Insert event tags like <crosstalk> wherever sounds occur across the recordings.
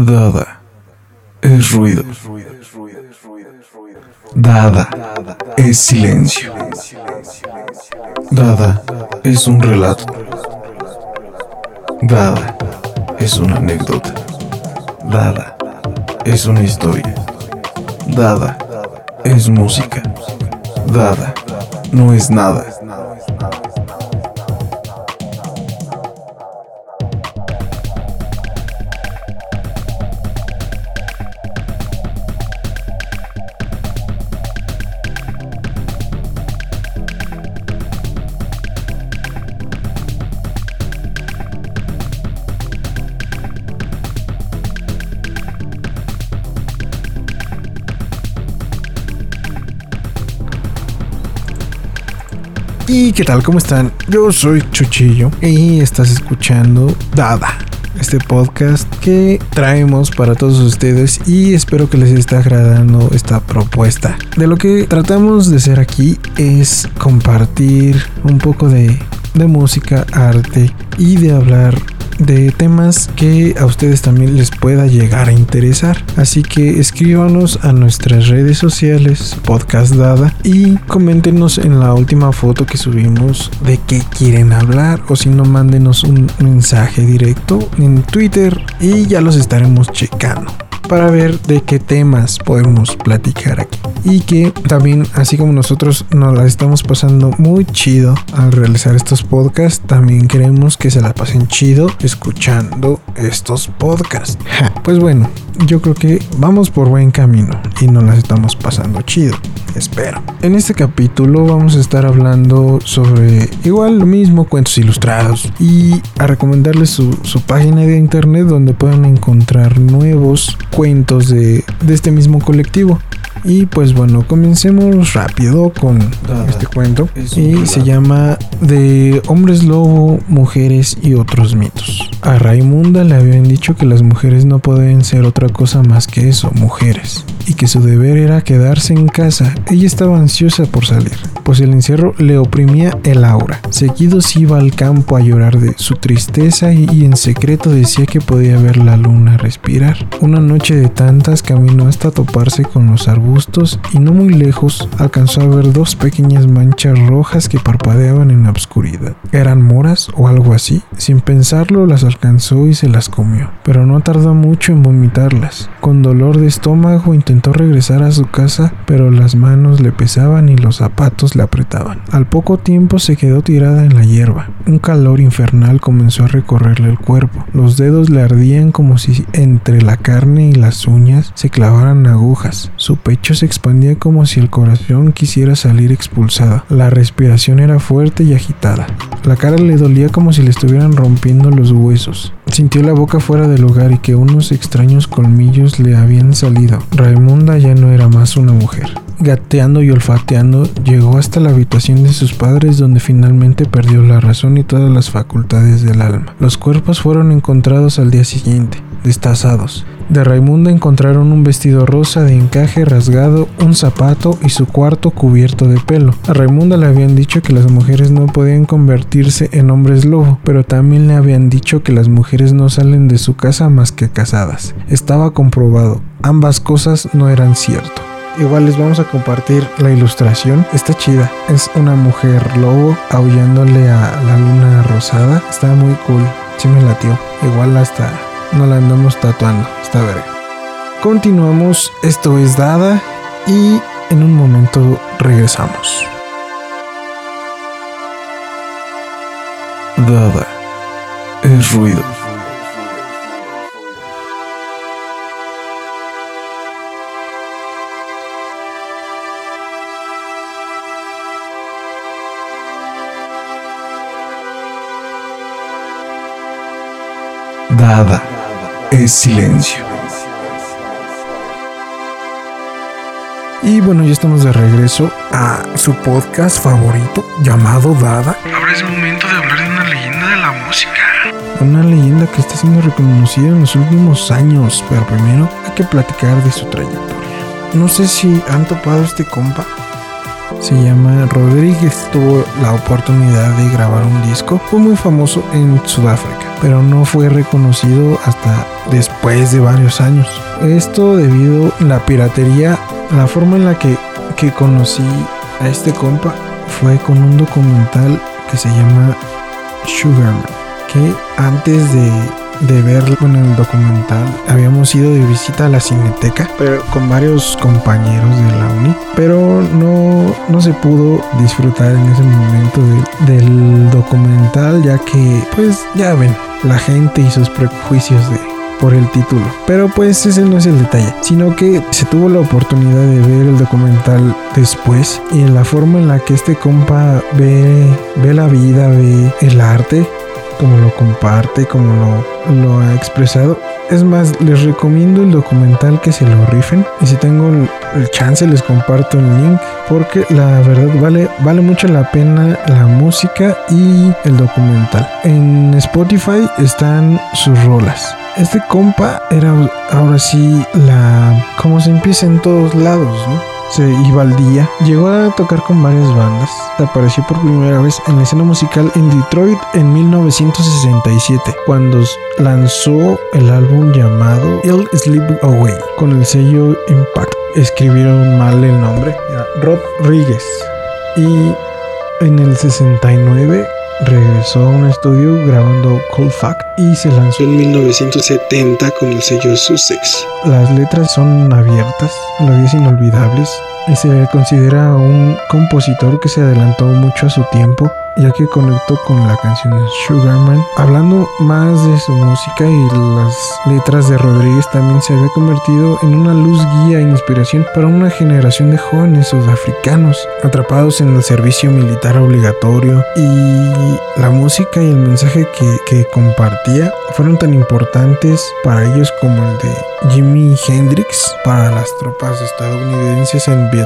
Dada es ruido. Dada es silencio. Dada es un relato. Dada es una anécdota. Dada es una historia. Dada es música. Dada no es nada. ¿Y qué tal? ¿Cómo están? Yo soy Chuchillo y estás escuchando Dada, este podcast que traemos para todos ustedes y espero que les esté agradando esta propuesta. De lo que tratamos de hacer aquí es compartir un poco de, de música, arte y de hablar de temas que a ustedes también les pueda llegar a interesar. Así que escríbanos a nuestras redes sociales, podcast dada, y coméntenos en la última foto que subimos de qué quieren hablar o si no mándenos un mensaje directo en Twitter y ya los estaremos checando para ver de qué temas podemos platicar aquí. Y que también, así como nosotros nos la estamos pasando muy chido al realizar estos podcasts, también queremos que se la pasen chido escuchando estos podcasts. pues bueno, yo creo que vamos por buen camino y nos las estamos pasando chido. Espero. En este capítulo vamos a estar hablando sobre igual lo mismo, cuentos ilustrados y a recomendarles su, su página de internet donde pueden encontrar nuevos cuentos de, de este mismo colectivo. Y pues bueno, comencemos rápido con este cuento. Y se llama De hombres lobo, mujeres y otros mitos. A Raimunda le habían dicho que las mujeres no pueden ser otra cosa más que eso, mujeres. Y que su deber era quedarse en casa. Ella estaba ansiosa por salir, pues el encierro le oprimía el aura. Seguido se iba al campo a llorar de su tristeza y, y en secreto decía que podía ver la luna respirar. Una noche de tantas caminó hasta toparse con los arbustos y no muy lejos alcanzó a ver dos pequeñas manchas rojas que parpadeaban en la oscuridad. ¿Eran moras o algo así? Sin pensarlo las alcanzó y se las comió, pero no tardó mucho en vomitarlas. Con dolor de estómago intentó regresar a su casa, pero las manos le pesaban y los zapatos le apretaban. Al poco tiempo se quedó tirada en la hierba. Un calor infernal comenzó a recorrerle el cuerpo. Los dedos le ardían como si entre la carne y las uñas se clavaran agujas. Su pecho se expandía como si el corazón quisiera salir expulsada. La respiración era fuerte y agitada. La cara le dolía como si le estuvieran rompiendo los huesos. Sintió la boca fuera del lugar y que unos extraños colmillos le habían salido. Raimunda ya no era más una mujer. Gateando y olfateando, llegó hasta la habitación de sus padres donde finalmente perdió la razón y todas las facultades del alma. Los cuerpos fueron encontrados al día siguiente, destazados. De Raimunda encontraron un vestido rosa de encaje rasgado, un zapato y su cuarto cubierto de pelo. A Raimunda le habían dicho que las mujeres no podían convertirse en hombres lobo, pero también le habían dicho que las mujeres no salen de su casa más que casadas. Estaba comprobado, ambas cosas no eran cierto. Igual les vamos a compartir la ilustración. Está chida. Es una mujer lobo aullándole a la luna rosada. Está muy cool. Sí me latió. Igual hasta no la andamos tatuando. Está verga. Continuamos. Esto es Dada. Y en un momento regresamos. Dada es ruido. Dada es silencio. Y bueno, ya estamos de regreso a su podcast favorito llamado Dada. Ahora es momento de hablar de una leyenda de la música. Una leyenda que está siendo reconocida en los últimos años, pero primero hay que platicar de su trayectoria. No sé si han topado este compa. Se llama Rodríguez. Tuvo la oportunidad de grabar un disco. Fue muy famoso en Sudáfrica. Pero no fue reconocido hasta después de varios años. Esto debido a la piratería, la forma en la que, que conocí a este compa fue con un documental que se llama Sugarman, que antes de, de verlo en el documental habíamos ido de visita a la cineteca pero con varios compañeros de la uni pero no, no se pudo disfrutar en ese momento de- del documental ya que pues ya ven la gente y sus prejuicios de por el título. Pero pues ese no es el detalle, sino que se tuvo la oportunidad de ver el documental después y en la forma en la que este compa ve, ve la vida, ve el arte, como lo comparte, como lo, ha expresado. Es más, les recomiendo el documental que se lo rifen y si tengo el, el chance les comparto el link porque la verdad vale, vale mucho la pena la música y el documental. En Spotify están sus rolas. Este compa era ahora sí la... como se empieza en todos lados, ¿no? Se iba al día. Llegó a tocar con varias bandas. Apareció por primera vez en la escena musical en Detroit en 1967, cuando lanzó el álbum llamado Ill Sleep Away con el sello Impact. Escribieron mal el nombre. Era. Y en el 69 regresó a un estudio grabando Cold Fact y se lanzó en 1970 con el sello Sussex. Las letras son abiertas, melodías inolvidables se considera un compositor que se adelantó mucho a su tiempo ya que conectó con la canción Sugarman. Hablando más de su música y las letras de Rodríguez también se había convertido en una luz guía e inspiración para una generación de jóvenes sudafricanos atrapados en el servicio militar obligatorio y la música y el mensaje que, que compartía fueron tan importantes para ellos como el de Jimi Hendrix para las tropas estadounidenses en Vietnam.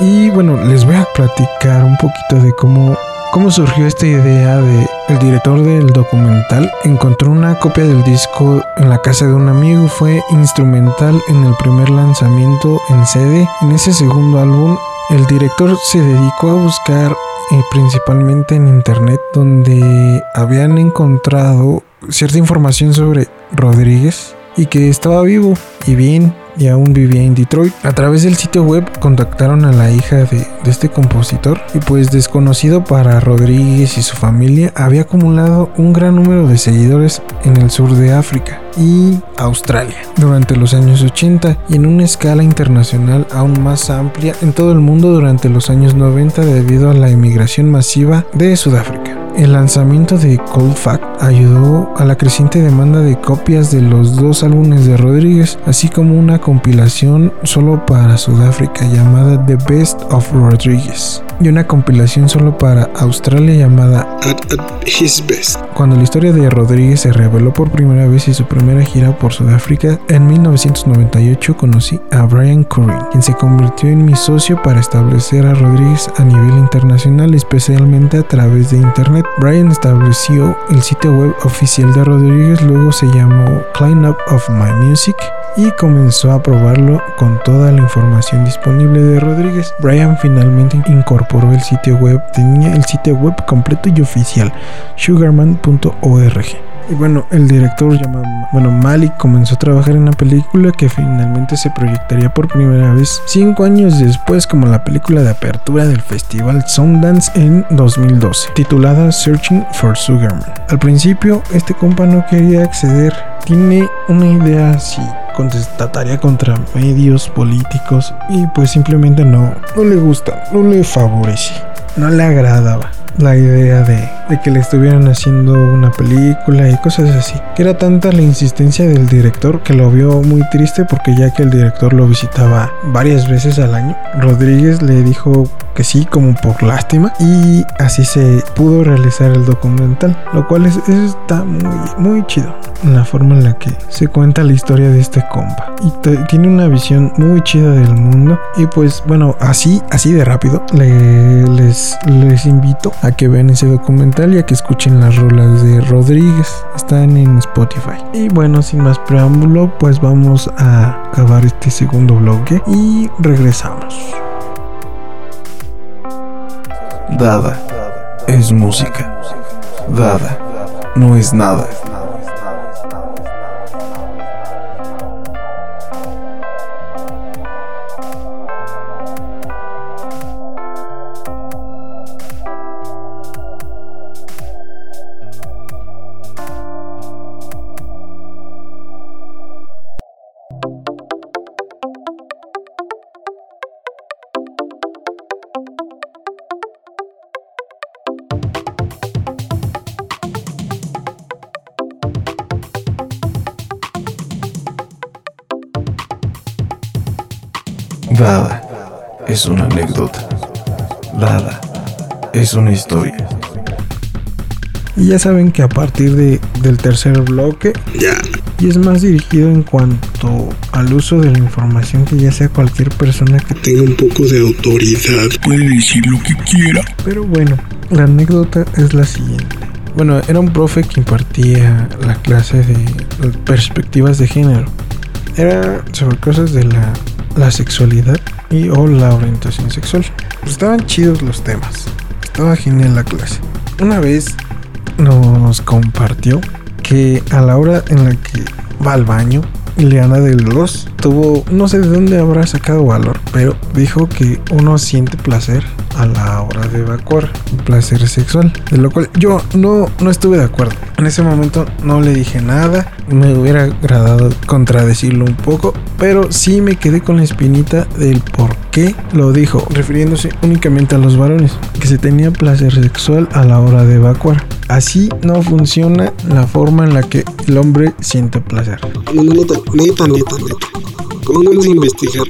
Y bueno, les voy a platicar un poquito de cómo ¿Cómo surgió esta idea de el director del documental? Encontró una copia del disco en la casa de un amigo, fue instrumental en el primer lanzamiento en CD. En ese segundo álbum, el director se dedicó a buscar eh, principalmente en internet donde habían encontrado cierta información sobre Rodríguez y que estaba vivo y bien y aún vivía en Detroit. A través del sitio web contactaron a la hija de, de, este compositor y pues desconocido para Rodríguez y su familia había acumulado un gran número de seguidores en el sur de África y Australia durante los años 80 y en una escala internacional aún más amplia en todo el mundo durante los años 90 debido a la inmigración masiva de Sudáfrica. El lanzamiento de Cold Fact ayudó a la creciente demanda de copias de los dos álbumes de Rodríguez, así como una compilación solo para Sudáfrica llamada The Best of Rodríguez y una compilación solo para Australia llamada At, at His Best. Cuando la historia de Rodríguez se reveló por primera vez y su primera gira por Sudáfrica, en 1998 conocí a Brian Curry, quien se convirtió en mi socio para establecer a Rodríguez a nivel internacional, especialmente a través de internet. Brian estableció el sitio web oficial de Rodríguez, luego se llamó Clean Up of My Music y comenzó a probarlo con toda la información disponible de Rodríguez. Brian finalmente incorporó el sitio web, tenía el sitio web completo y oficial, sugarman.org. Y bueno, el director llamado bueno, Malik comenzó a trabajar en una película que finalmente se proyectaría por primera vez cinco años después como la película de apertura del festival Sundance en 2012, titulada Searching for Sugarman. Al principio, este compa no quería acceder, tiene una idea así contestataria contra medios políticos y pues simplemente no, no le gusta, no le favorece, no le agradaba la idea de, de, que le estuvieran haciendo una película y cosas así. Que era tanta la insistencia del director que lo vio muy triste porque ya que el director lo visitaba varias veces al año, Rodríguez le dijo que sí como por lástima y así se pudo realizar el documental, lo cual es, está muy, muy chido la forma en la que se cuenta la historia de este compa y tiene una visión muy chida del mundo y pues bueno así así de rápido le, les les invito a que vean ese documental y a que escuchen las rolas de Rodríguez están en Spotify y bueno sin más preámbulo pues vamos a acabar este segundo bloque y regresamos Dada es música. Dada no es nada. Dada es una anécdota. Dada es una historia. Y ya saben que a partir de, del tercer bloque Ya. y es más dirigido en cuanto al uso de la información que ya sea cualquier persona que Tenga un poco de autoridad. Puede decir lo que quiera. Pero bueno, la anécdota es la siguiente. Bueno, era un profe que impartía la clase de perspectivas de género. Era sobre cosas de la, la sexualidad y o la orientación sexual. Pues estaban chidos los temas. Estaba genial la clase. Una vez nos compartió que a la hora en la que va al baño, Ileana de los tuvo, no sé de dónde habrá sacado valor, pero dijo que uno siente placer a la hora de evacuar, placer sexual, de lo cual yo no, no estuve de acuerdo. En ese momento no le dije nada, me hubiera agradado contradecirlo un poco, pero sí me quedé con la espinita del por qué lo dijo, refiriéndose únicamente a los varones, que se tenía placer sexual a la hora de evacuar. Así no funciona la forma en la que el hombre siente placer. Pónganse a investigar.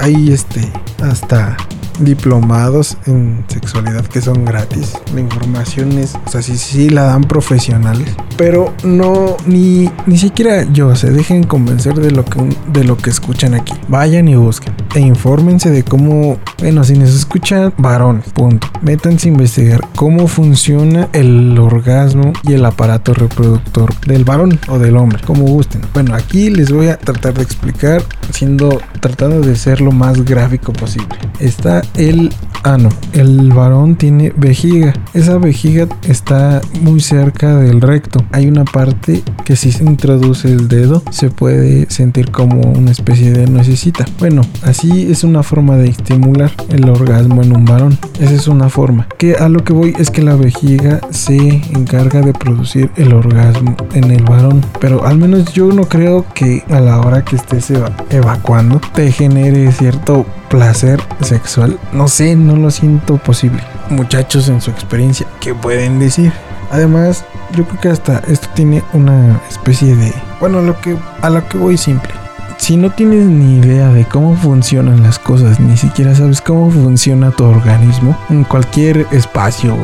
Hay este hasta diplomados en sexualidad que son gratis. La información es, o sea, sí, sí la dan profesionales, pero no ni ni siquiera yo se dejen convencer de lo que de lo que escuchan aquí. Vayan y busquen e infórmense de cómo, bueno, si nos escuchan varones, punto. Métanse a investigar cómo funciona el orgasmo y el aparato reproductor del varón o del hombre, como gusten. Bueno, aquí les voy a tratar de explicar siendo tratando de ser lo más gráfico posible. Está el ano. El varón tiene vejiga. Esa vejiga está muy cerca del recto. Hay una parte que si se introduce el dedo se puede sentir como una especie de nuececita. Bueno, así es una forma de estimular el orgasmo en un varón. Esa es una forma. Que a lo que voy es que la vejiga se encarga de producir el orgasmo en el varón. Pero al menos yo no creo que a la hora que estés eva- evacuando te genere cierto placer sexual. No sé, no lo siento posible. Muchachos en su experiencia, ¿qué pueden decir? Además, yo creo que hasta esto tiene una especie de... Bueno, lo que, a lo que voy simple. Si no tienes ni idea de cómo funcionan las cosas, ni siquiera sabes cómo funciona tu organismo, en cualquier espacio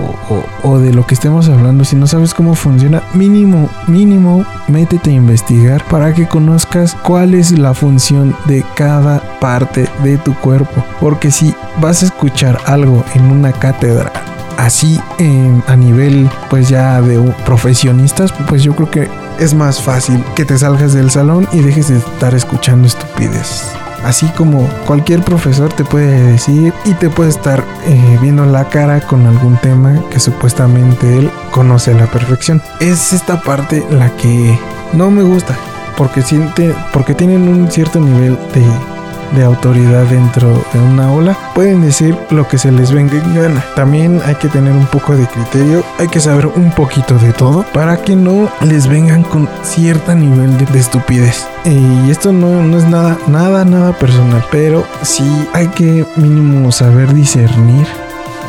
o, de lo que estemos hablando, si no sabes cómo funciona, mínimo, mínimo, métete a investigar para que conozcas cuál es la función de cada parte de tu cuerpo. Porque si vas a escuchar algo en una cátedra así en- a nivel pues ya de profesionistas, pues yo creo que es más fácil que te salgas del salón y dejes de estar escuchando estupidez. Así como cualquier profesor te puede decir y te puede estar eh, viendo la cara con algún tema que supuestamente él conoce a la perfección. Es esta parte la que no me gusta porque siente porque tienen un cierto nivel de de autoridad dentro de una ola, pueden decir lo que se les venga en gana. También hay que tener un poco de criterio, hay que saber un poquito de todo para que no les vengan con cierto nivel de, de estupidez. Y esto no, no es nada, nada, nada personal, pero sí hay que mínimo saber discernir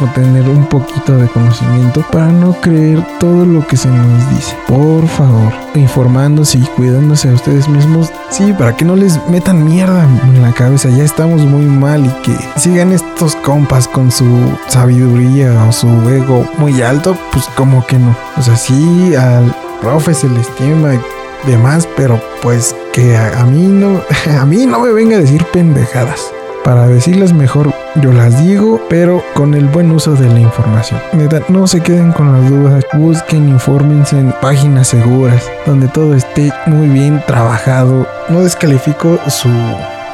o tener un poquito de conocimiento para no creer todo lo que se nos dice. Por favor, informándose y cuidándose a ustedes mismos. Sí, para que no les metan mierda en la cabeza. Ya estamos muy mal y que sigan estos compas con su sabiduría o su ego muy alto, pues como que no. O sea, sí, al profe se le estima y demás, pero pues que a, a mí no, <laughs> a mí no me venga a decir pendejadas. Para decirles mejor, yo las digo, pero con el buen uso de la información. No se queden con las dudas, busquen, infórmense en páginas seguras, donde todo esté muy bien trabajado. No descalifico su,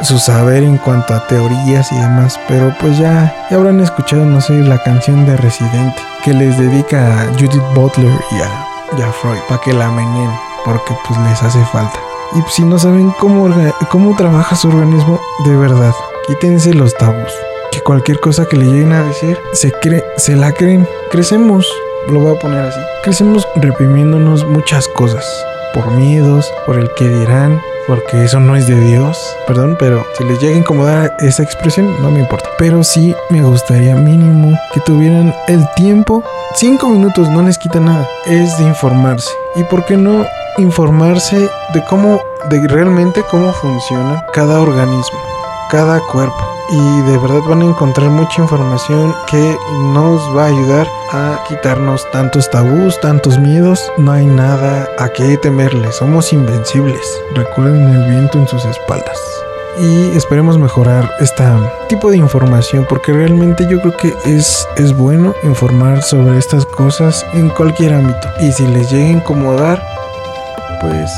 su saber en cuanto a teorías y demás, pero pues ya, ya habrán escuchado, no sé, la canción de Residente, que les dedica a Judith Butler y a, y a Freud, para que la meneen, porque pues les hace falta. Y pues, si no saben cómo, cómo trabaja su organismo, de verdad, quítense los tabús. Que cualquier cosa que le lleguen a decir, se, cree, se la creen. Crecemos, lo voy a poner así. Crecemos reprimiéndonos muchas cosas. Por miedos, por el que dirán, porque eso no es de Dios. Perdón, pero si les llega a incomodar esa expresión, no me importa. Pero sí me gustaría mínimo que tuvieran el tiempo. Cinco minutos no les quita nada. Es de informarse. ¿Y por qué no informarse de cómo, de realmente cómo funciona cada organismo, cada cuerpo? y de verdad van a encontrar mucha información que nos va a ayudar a quitarnos tantos tabús, tantos miedos. No hay nada a qué temerle, somos invencibles. Recuerden el viento en sus espaldas y esperemos mejorar este tipo de información porque realmente yo creo que es, es bueno informar sobre estas cosas en cualquier ámbito y si les llega a incomodar pues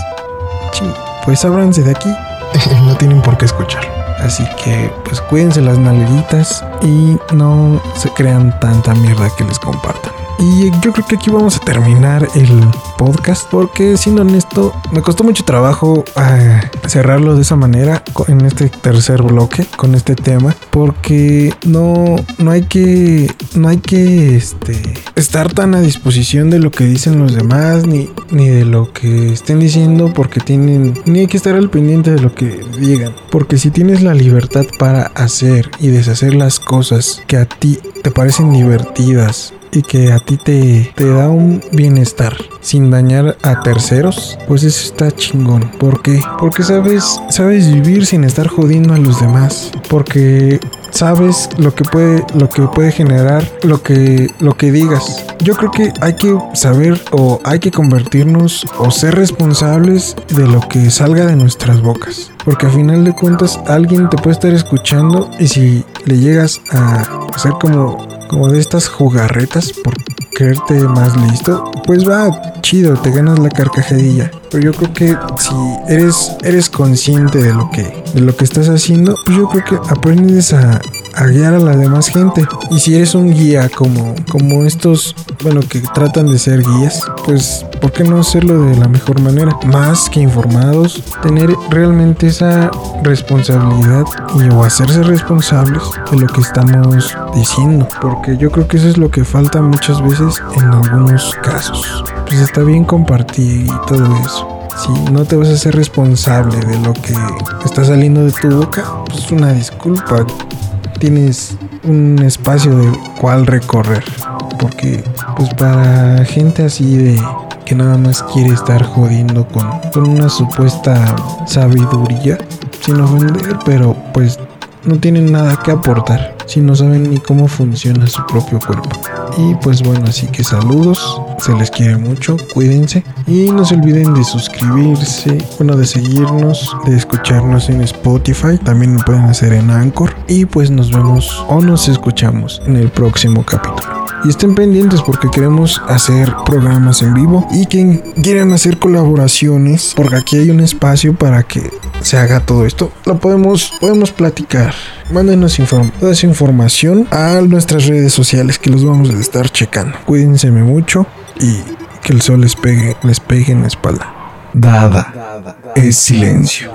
pues ábranse de aquí <laughs> no tienen por qué escuchar así que pues cuídense las nalguitas y no se crean tanta mierda que les compartan y yo creo que aquí vamos a terminar el podcast porque siendo honesto me costó mucho trabajo eh, cerrarlo de esa manera en este tercer bloque con este tema porque no no hay que no hay que este estar tan a disposición de lo que dicen los demás ni ni de lo que estén diciendo porque tienen ni hay que estar al pendiente de lo que digan. Porque si tienes la libertad para hacer y deshacer las cosas que a ti te parecen divertidas y que a ti te, te da un bienestar sin dañar a terceros, pues eso está chingón. ¿Por qué? Porque sabes, sabes vivir sin estar jodiendo a los demás. Porque sabes lo que puede lo que puede generar lo que lo que digas. Yo creo que hay que saber o hay que convertirnos o ser responsables de lo que salga de nuestras bocas, porque a final de cuentas alguien te puede estar escuchando y si le llegas a hacer como como de estas jugarretas por creerte más listo, pues va chido, te ganas la carcajadilla. Pero yo creo que si eres eres consciente de lo que de lo que estás haciendo, pues yo creo que aprendes a, a guiar a la demás gente. Y si eres un guía como, como estos, bueno, que tratan de ser guías, pues ¿por qué no hacerlo de la mejor manera? Más que informados, tener realmente esa responsabilidad y o hacerse responsables de lo que estamos diciendo. Porque yo creo que eso es lo que falta muchas veces en algunos casos. Pues está bien compartir y todo eso. Si no te vas a ser responsable de lo que está saliendo de tu boca, pues una disculpa tienes un espacio de cual recorrer. Porque pues para gente así de que nada más quiere estar jodiendo con, con una supuesta sabiduría, sin ofender, pero pues no tienen nada que aportar si no saben ni cómo funciona su propio cuerpo. Y pues bueno, así que saludos, se les quiere mucho, cuídense y no se olviden de suscribirse, bueno, de seguirnos, de escucharnos en Spotify, también lo pueden hacer en Anchor y pues nos vemos o nos escuchamos en el próximo capítulo. Y estén pendientes porque queremos hacer programas en vivo y quien quieran hacer colaboraciones, porque aquí hay un espacio para que se haga todo esto, lo podemos, podemos platicar. Mándenos inform toda esa información a nuestras redes sociales que los vamos a estar checando. Cuídense mucho y que el sol les pegue, les pegue en la espalda. Dada es silencio.